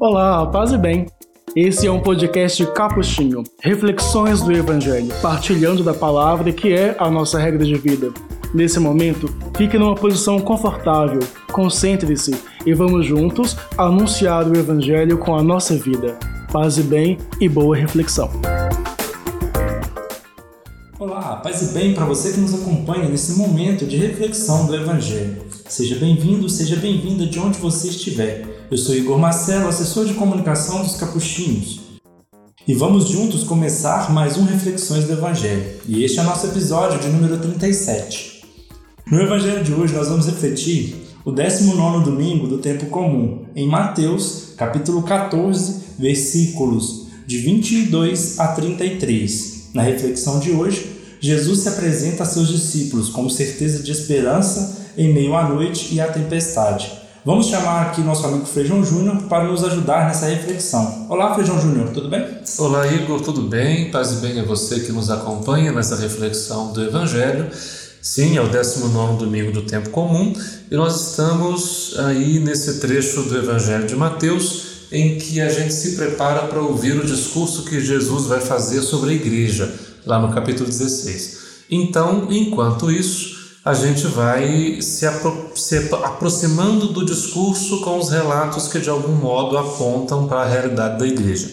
Olá, paz e bem. Esse é um podcast capuchinho, reflexões do Evangelho, partilhando da palavra que é a nossa regra de vida. Nesse momento, fique numa posição confortável, concentre-se e vamos juntos anunciar o Evangelho com a nossa vida. Paz e bem e boa reflexão. Olá, paz e bem para você que nos acompanha nesse momento de reflexão do Evangelho. Seja bem-vindo, seja bem-vinda de onde você estiver. Eu sou Igor Marcelo, assessor de comunicação dos Capuchinhos. E vamos juntos começar mais um Reflexões do Evangelho. E este é o nosso episódio de número 37. No Evangelho de hoje nós vamos refletir o 19 domingo do tempo comum, em Mateus, capítulo 14, versículos de 22 a 33. Na reflexão de hoje, Jesus se apresenta a seus discípulos como certeza de esperança em meio à noite e à tempestade. Vamos chamar aqui nosso amigo Feijão Júnior para nos ajudar nessa reflexão. Olá, Feijão Júnior, tudo bem? Olá, Igor, tudo bem? Paz e bem a você que nos acompanha nessa reflexão do Evangelho. Sim, é o 19 domingo do tempo comum e nós estamos aí nesse trecho do Evangelho de Mateus em que a gente se prepara para ouvir o discurso que Jesus vai fazer sobre a igreja, lá no capítulo 16. Então, enquanto isso, a gente vai se, apro se aproximando do discurso com os relatos que de algum modo apontam para a realidade da igreja.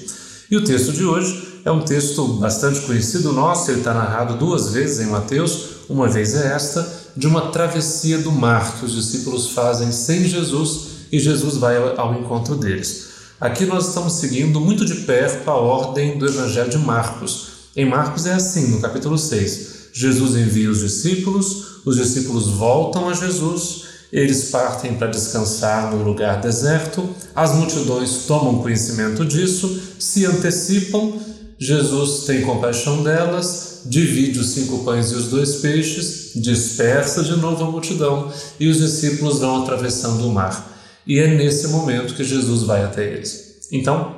E o texto de hoje é um texto bastante conhecido nosso, ele está narrado duas vezes em Mateus, uma vez é esta, de uma travessia do mar que os discípulos fazem sem Jesus e Jesus vai ao encontro deles. Aqui nós estamos seguindo muito de perto a ordem do Evangelho de Marcos. Em Marcos é assim, no capítulo 6. Jesus envia os discípulos, os discípulos voltam a Jesus, eles partem para descansar num lugar deserto, as multidões tomam conhecimento disso, se antecipam, Jesus tem compaixão delas, divide os cinco pães e os dois peixes, dispersa de novo a multidão e os discípulos vão atravessando o mar. E é nesse momento que Jesus vai até eles. Então,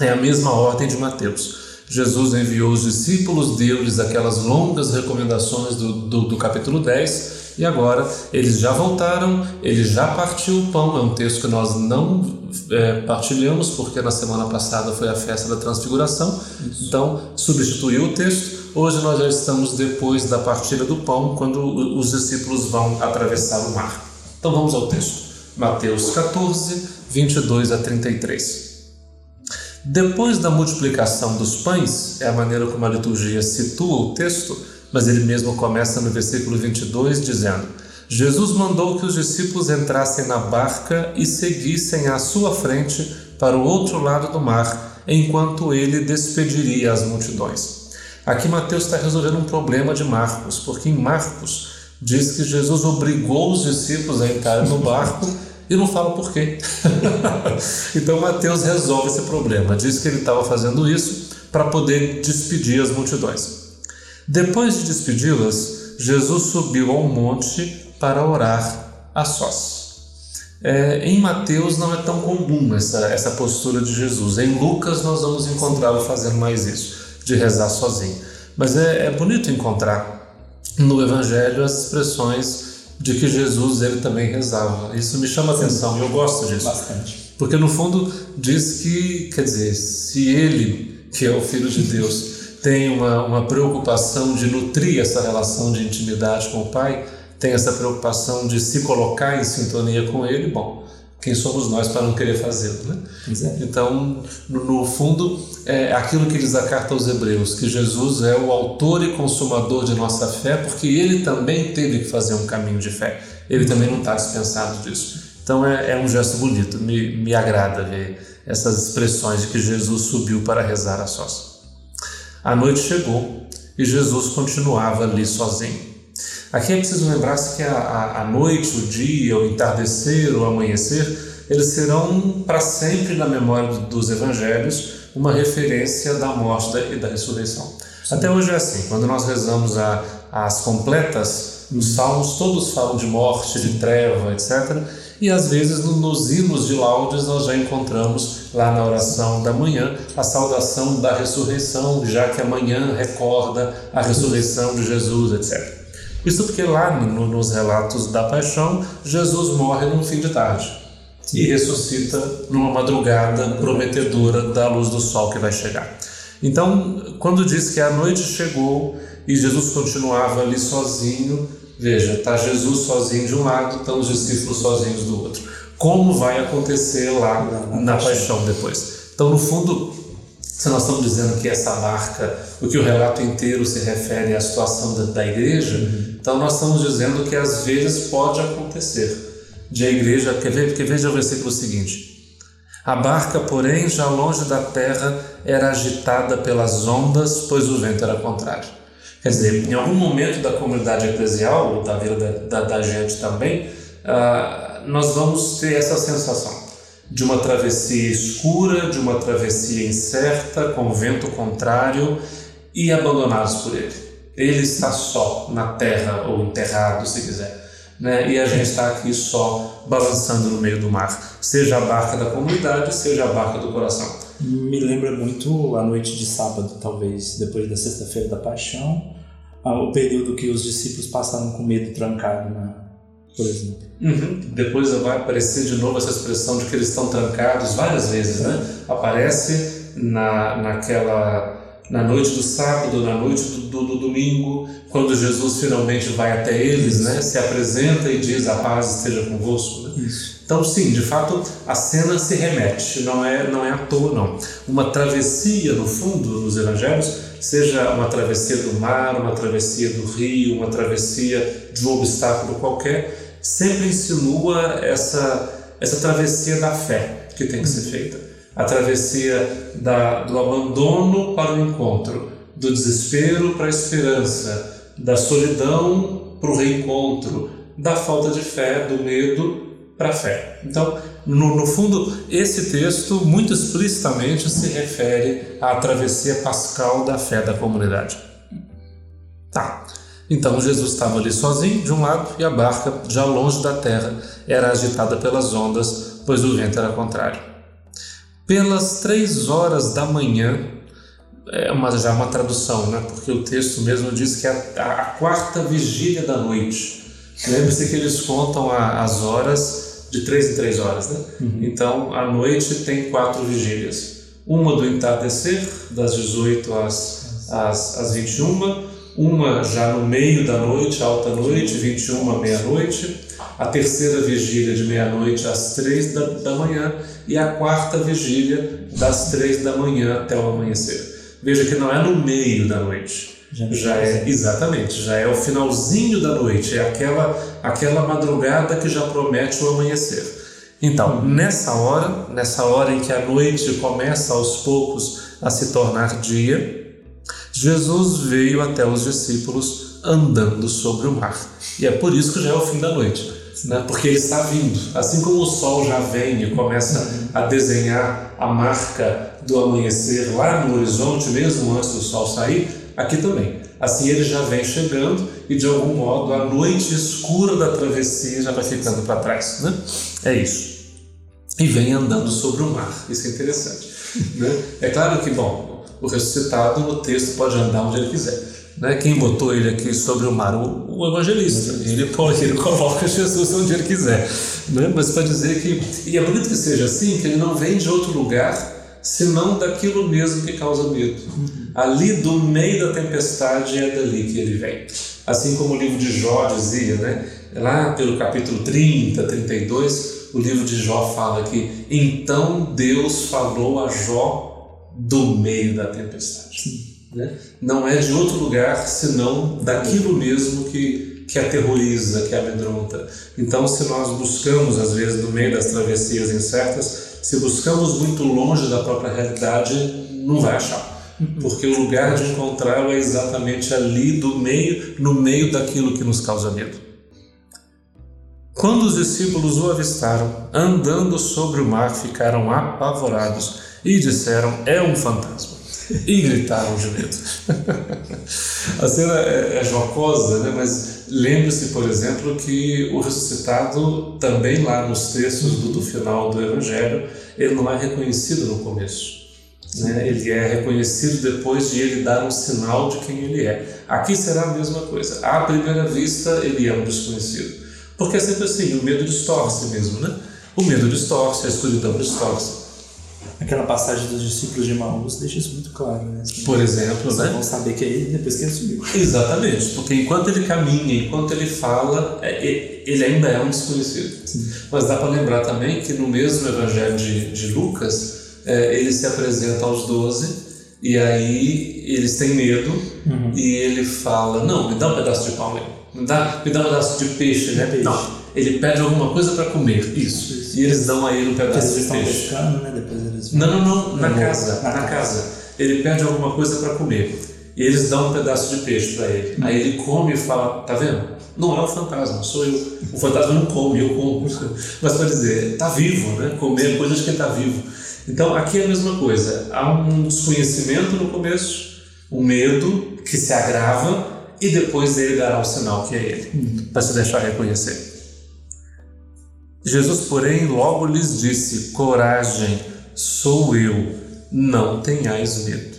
é a mesma ordem de Mateus. Jesus enviou os discípulos, deu-lhes aquelas longas recomendações do, do, do, capítulo 10, e agora eles já voltaram, ele já partiu o pão. É um texto que nós não é, partilhamos, porque na semana passada foi a festa da transfiguração, então substituiu o texto. Hoje nós já estamos depois da partilha do pão, quando os discípulos vão atravessar o mar. Então vamos ao texto. Mateus 14, 22 a 33. Depois da multiplicação dos pães, é a maneira como a liturgia situa o texto, mas ele mesmo começa no versículo 22 dizendo: Jesus mandou que os discípulos entrassem na barca e seguissem à sua frente para o outro lado do mar, enquanto ele despediria as multidões. Aqui Mateus está resolvendo um problema de Marcos, porque em Marcos diz que Jesus obrigou os discípulos a entrar no barco e não fala por quê. então Mateus resolve esse problema, diz que ele estava fazendo isso para poder despedir as multidões. Depois de despedi-las, Jesus subiu ao monte para orar a sós. É, em Mateus não é tão comum essa, essa postura de Jesus. Em Lucas nós vamos encontrá-lo fazendo mais isso, de rezar sozinho. Mas é, é bonito encontrar no Evangelho as expressões de que Jesus ele também rezava. Isso me chama atenção, eu gosto disso. Bastante. Porque no fundo diz que, quer dizer, se ele, que é o Filho de Deus, tem uma, uma preocupação de nutrir essa relação de intimidade com o Pai, tem essa preocupação de se colocar em sintonia com Ele, bom, quem somos nós para não querer fazê-lo, né? É. Então, no, no, fundo, é aquilo que diz a carta aos Hebreus, que Jesus é o autor e consumador de nossa fé, porque ele também teve que fazer um caminho de fé. Ele também não está dispensado disso. Então, é, é um gesto bonito, me, me agrada ver essas expressões de que Jesus subiu para rezar a sós. A noite chegou e Jesus continuava ali sozinho. Aqui é preciso lembrar-se que a, a, a, noite, o dia, o entardecer, o amanhecer, eles serão para sempre na memória dos evangelhos uma referência da morte e da ressurreição. Sim. Até hoje é assim, quando nós rezamos a, as completas, os salmos todos falam de morte, de treva, etc. E às vezes nos hinos de laudes nós já encontramos lá na oração da manhã a saudação da ressurreição, já que amanhã recorda a ressurreição de Jesus, etc. Isso porque lá no, nos relatos da paixão, Jesus morre num fim de tarde. e ressuscita numa madrugada prometedora da luz do sol que vai chegar. Então, quando diz que a noite chegou e Jesus continuava ali sozinho, veja, está Jesus sozinho de um lado, estão os discípulos sozinhos do outro. Como vai acontecer lá na paixão depois? Então, no fundo, se nós estamos dizendo que essa marca, o que o relato inteiro se refere à situação da, da igreja, então nós estamos dizendo que às vezes pode acontecer de a igreja, quer ver, quer veja o versículo seguinte. A barca, porém, já longe da terra, era agitada pelas ondas, pois o vento era contrário. Quer dizer, em algum momento da comunidade eclesial, ou da vida da, da, da gente também, uh, nós vamos ter essa sensação de uma travessia escura, de uma travessia incerta, com vento contrário e abandonados por ele. Ele está só na terra, ou enterrado, se quiser né? e a gente está aqui só balançando no meio do mar, seja a barca da comunidade, seja a barca do coração. Me lembra muito a noite de sábado, talvez, depois da sexta-feira da paixão, o período que os discípulos passaram com medo trancado, na, por exemplo. Uhum. Depois vai aparecer de novo essa expressão de que eles estão trancados várias vezes, né? Aparece na, naquela na noite do sábado, na noite do, do, do, domingo, quando Jesus finalmente vai até eles, né, se apresenta e diz a paz esteja convosco. Né? Então, sim, de fato, a cena se remete, não é, não é à toa, não. Uma travessia, no fundo, nos evangelhos, seja uma travessia do mar, uma travessia do rio, uma travessia de um obstáculo qualquer, sempre insinua essa, essa travessia da fé que tem que ser feita. A travessia da, do abandono para o encontro, do desespero para a esperança, da solidão para o reencontro, da falta de fé, do medo para a fé. Então, no, no, fundo, esse texto muito explicitamente se refere à travessia pascal da fé da comunidade. Tá. Então Jesus estava ali sozinho de um lado e a barca, já longe da terra, era agitada pelas ondas, pois o vento era contrário pelas três horas da manhã, é uma, já uma tradução, né? porque o texto mesmo diz que é a, a quarta vigília da noite. Lembre-se que eles contam a, as horas de três em três horas, né? Uhum. Então, a noite tem quatro vigílias. Uma do entardecer, das 18 às, às, às 21, uma já no meio da noite, alta noite, 21 meia-noite, a terceira vigília de meia-noite às três da, da manhã e a quarta vigília das três da manhã até o amanhecer. Veja que não é no meio da noite. Já, já é exatamente, já é o finalzinho da noite, é aquela aquela madrugada que já promete o amanhecer. Então, nessa hora, nessa hora em que a noite começa aos poucos a se tornar dia, Jesus veio até os discípulos andando sobre o mar. E é por isso que já é o fim da noite né? porque ele está vindo. Assim como o sol já vem e começa a desenhar a marca do amanhecer lá no horizonte, mesmo antes do sol sair, aqui também. Assim ele já vem chegando e de algum modo a noite escura da travessia já vai ficando para trás. Né? É isso. E vem andando sobre o mar. Isso é interessante. Né? É claro que, bom, o ressuscitado no texto pode andar onde ele quiser. Né? Quem botou ele aqui sobre o mar? O, o evangelista. Ele pode, ele coloca Jesus onde ele quiser. Né? Mas para dizer que. E é bonito que seja assim, que ele não vem de outro lugar senão daquilo mesmo que causa medo. Ali do meio da tempestade é dali que ele vem. Assim como o livro de Jó dizia, né? lá pelo capítulo 30, 32, o livro de Jó fala que então Deus falou a Jó do meio da tempestade. Né? Não é de outro lugar senão daquilo mesmo que, que aterroriza, que amedronta. Então, se nós buscamos, às vezes, no meio das travessias incertas, se buscamos muito longe da própria realidade, não vai achar. Porque o lugar de encontrá-lo é exatamente ali, do meio, no meio daquilo que nos causa medo. Quando os discípulos o avistaram, andando sobre o mar, ficaram apavorados e disseram: É um fantasma e gritaram de medo. a cena é, é jocosa, né? mas lembre-se, por exemplo, que o ressuscitado, também lá nos textos do, do final do Evangelho, ele não é reconhecido no começo. Né? Ele é reconhecido depois de ele dar um sinal de quem ele é. Aqui será a mesma coisa. À primeira vista, ele é um desconhecido. Porque é sempre assim, o medo distorce mesmo, né? O medo distorce, a escuridão distorce. Aquela passagem dos discípulos de Maús deixa isso muito claro, né? Por exemplo, né? vão saber que é ele depois que ele subiu. Exatamente, porque enquanto ele caminha, enquanto ele fala, é, é, ele ainda é um desconhecido. Mas dá para lembrar também que no mesmo evangelho de, de Lucas, é, ele se apresenta aos doze e aí eles têm medo e ele fala: Não, me dá um pedaço de pão aí, me dá, me dá um pedaço de peixe, né? Peixe. Não, ele pede alguma coisa para comer, isso. E eles dão a ele um pedaço eles de estão peixe. pescando, né? Depois eles Não, não, não, na casa, na casa. Ele pede alguma coisa para comer. E eles dão um pedaço de peixe para ele. Aí ele come e fala: Tá vendo? Não é o fantasma, sou eu. O fantasma não come, eu como. Mas para dizer, tá vivo, né? Comer coisas de quem está vivo. Então aqui é a mesma coisa. Há um desconhecimento no começo, um medo que se agrava e depois ele dará o sinal que é ele, para se deixar reconhecer. Jesus, porém, logo lhes disse: Coragem, sou eu, não tenhais medo.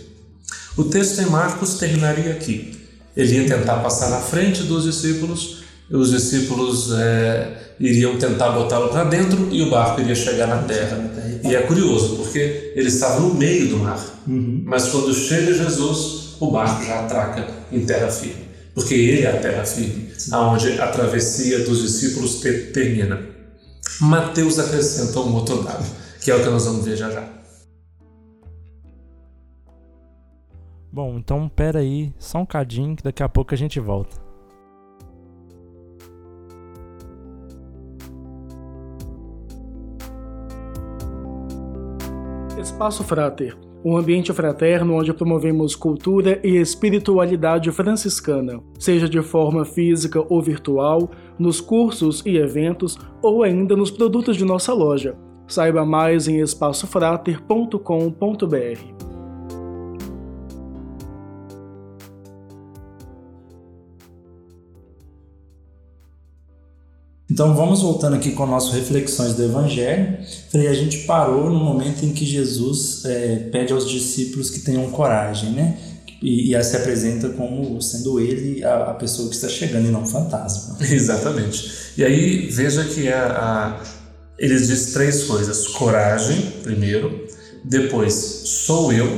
O texto em Marcos terminaria aqui. Ele ia tentar passar na frente dos discípulos, e os discípulos eh, iriam tentar botá-lo para dentro e o barco iria chegar na terra. E é curioso, porque ele estava no meio do mar, mas quando chega Jesus, o barco já atraca em terra firme, porque ele é a terra firme, aonde a travessia dos discípulos te- termina. Mateus acrescenta um outro dado, que é o que nós vamos ver já já. Bom, então pera aí, só um cadinho que daqui a pouco a gente volta. Espaço Frater, um ambiente fraterno onde promovemos cultura e espiritualidade franciscana, seja de forma física ou virtual, nos cursos e eventos ou ainda nos produtos de nossa loja. Saiba mais em espaçofrater.com.br. Então vamos voltando aqui com nossas reflexões do Evangelho. Falei, a gente parou no momento em que Jesus é, pede aos discípulos que tenham coragem, né? E, e se apresenta como sendo ele a, a pessoa que está chegando e não um fantasma. Exatamente. E aí veja que a, a, eles diz três coisas: coragem, primeiro, depois sou eu,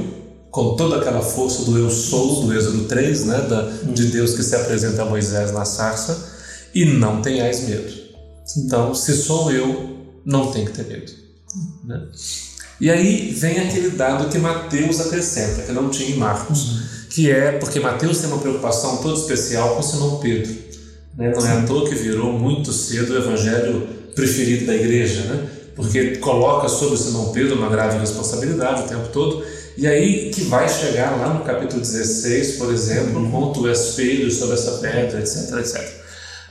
com toda aquela força do eu sou, do Êxodo 3, né, da, de Deus que se apresenta a Moisés na sarça, e não tenhais medo. Então, se sou eu, não tem que ter medo. Né? E aí vem aquele dado que Mateus acrescenta, que não tinha em Marcos, que é porque Mateus tem uma preocupação toda especial com Simão Pedro. Né? Não é à toa que virou muito cedo o evangelho preferido da igreja, né? porque coloca sobre Simão Pedro uma grave responsabilidade o tempo todo. E aí que vai chegar lá no capítulo 16, por exemplo, conta o espelho sobre essa pedra, etc, etc.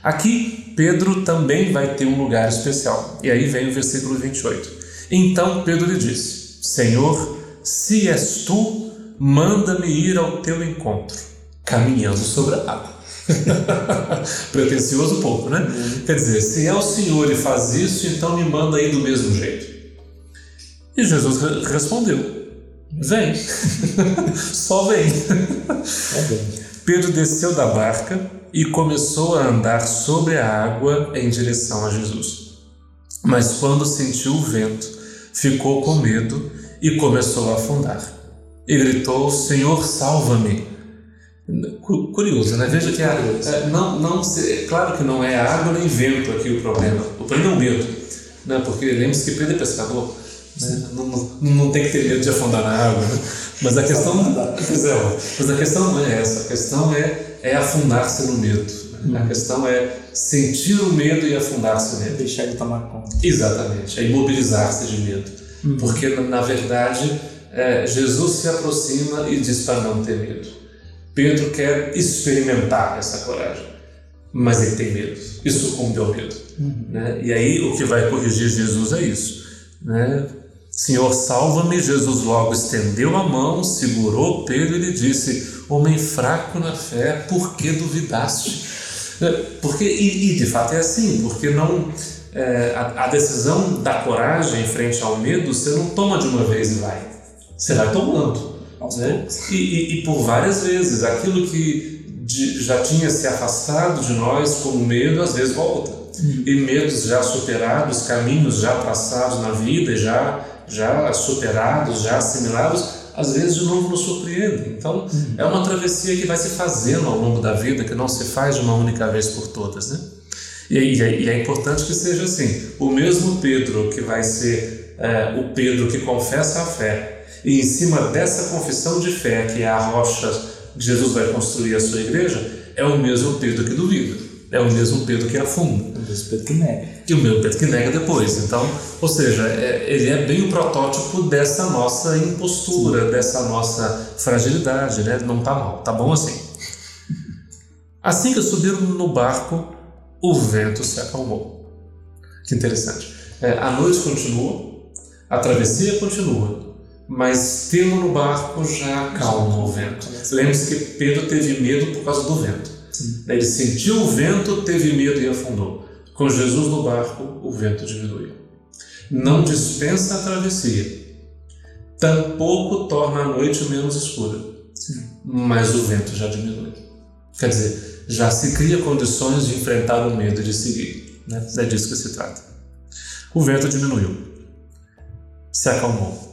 Aqui, Pedro também vai ter um lugar especial. E aí vem o versículo 28. Então Pedro lhe disse: Senhor, se és tu, manda-me ir ao teu encontro, caminhando sobre a água. Pretencioso um pouco, né? Quer dizer, se é o Senhor e faz isso, então me manda aí do mesmo jeito. E Jesus re- respondeu: Vem, só vem. É bem. Pedro desceu da barca e começou a andar sobre a água em direção a Jesus. Mas quando sentiu o vento, ficou com medo e começou a afundar. E gritou: Senhor, salva-me! Cu- Curioso, né? Veja que a, é, não, não, é claro que não é água nem vento aqui o problema. O problema é o medo, né? Porque lembre-se que Pedro é pescador. Né? Não, não, não tem que ter medo de afundar na água. Mas a questão, é, mas a questão não é essa. A questão é, é afundar-se no medo. né? A questão é sentir o medo e afundar-se nele. Deixar ele tomar conta. Exatamente, é imobilizar-se de medo. Porque, na, verdade, é, Jesus se aproxima e diz para não ter medo. Pedro quer experimentar essa coragem, mas ele tem medo e sucumbe ao medo. Né? E aí o que vai corrigir Jesus é isso. Né? Senhor, salva-me. Jesus logo estendeu a mão, segurou Pedro e lhe disse: Homem fraco na fé, por que duvidaste? É, Porque, e, e de fato é assim, porque não é, a, a decisão da coragem em frente ao medo você não toma de uma vez e vai. Você vai tomando. Né? E, e- e por várias vezes, aquilo que de- já tinha se afastado de nós como medo, às vezes volta. Uhum. E medos já superados, caminhos já traçados na vida, já, já superados, já assimilados, às vezes de novo nos surpreendem. Então, uhum. é uma travessia que vai se fazendo ao longo da vida, que não se faz de uma única vez por todas, né? E, e, e é importante que seja assim. O mesmo Pedro que vai ser é, o Pedro que confessa a fé, e em cima dessa confissão de fé, que é a rocha que Jesus vai construir a sua igreja, é o mesmo Pedro que duvida. É o mesmo Pedro que afunda. É o mesmo Pedro que nega. E o mesmo Pedro que nega depois. Então, ou seja, é, ele é bem o protótipo dessa nossa impostura, Sim. dessa nossa fragilidade, né? Não tá mal, tá bom assim. Assim que subiram no barco, o vento se acalmou. Que interessante. É, a noite continua, a travessia continua, mas tendo no barco já acalma o vento. Lembre-se que Pedro teve medo por causa do vento. Sim. Ele sentiu o vento, teve medo e afundou. Com Jesus no barco, o vento diminuiu. Não dispensa a travessia, tampouco torna a noite menos escura, Sim. mas o vento já diminui. Quer dizer, já se cria condições de enfrentar o medo e de seguir. Né? É disso que se trata. O vento diminuiu, se acalmou.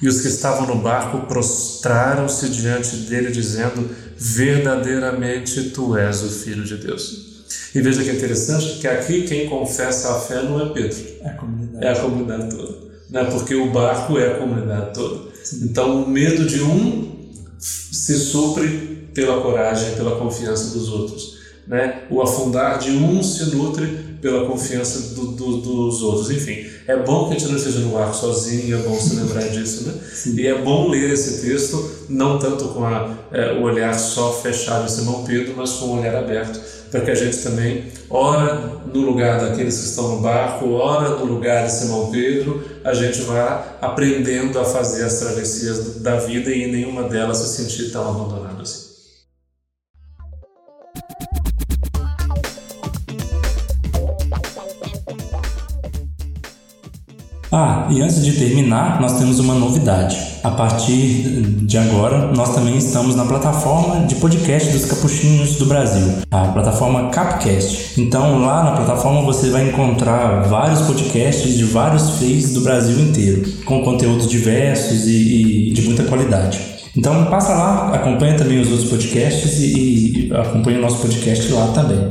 E os que estavam no barco prostraram-se diante dele, dizendo: Verdadeiramente tu és o Filho de Deus. E veja que é interessante que aqui quem confessa a fé não é Pedro, é a comunidade, é a comunidade toda. Né? Porque o barco é a comunidade toda. Então o medo de um se supre pela coragem, pela confiança dos outros. Né? O afundar de um se nutre pela confiança do, do, dos outros. Enfim, é bom que a gente não esteja no barco sozinho, é bom se lembrar disso, né? Sim. E é bom ler esse texto, não tanto com a, é, o olhar só fechado em Simão Pedro, mas com o olhar aberto, para que a gente também, ora no lugar daqueles que estão no barco, ora no lugar de Simão Pedro, a gente vá aprendendo a fazer as travessias da vida e em nenhuma delas se sentir tão abandonado Ah, e antes de terminar, nós temos uma novidade. A partir de agora, nós também estamos na plataforma de podcast dos Capuchinhos do Brasil, a plataforma Capcast. Então, lá na plataforma você vai encontrar vários podcasts de vários feios do Brasil inteiro, com conteúdos diversos e, e de muita qualidade. Então passa lá, acompanha também os outros podcasts e, e acompanha o nosso podcast lá também.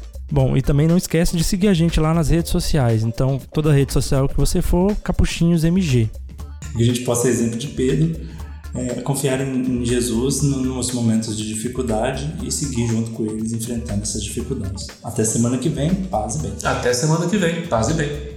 Bom, e também não esquece de seguir a gente lá nas redes sociais. Então, toda rede social que você for, Capuchinhos MG. E a gente possa ser exemplo de Pedro, é, confiar em, em Jesus nos momentos de dificuldade e seguir junto com eles enfrentando essas dificuldades. Até semana que vem, paz e bem. Até semana que vem, paz e bem.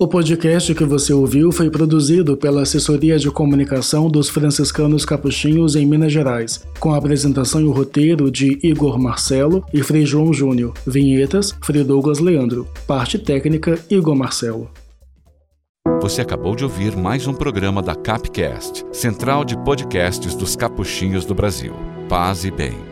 O podcast que você ouviu foi produzido pela Assessoria de Comunicação dos Franciscanos Capuchinhos em Minas Gerais, com a apresentação e o roteiro de Igor Marcelo e Frei João Júnior. Vinhetas, Frei Douglas Leandro. Parte técnica, Igor Marcelo. Você acabou de ouvir mais um programa da Capcast, Central de Podcasts dos Capuchinhos do Brasil. Paz e bem.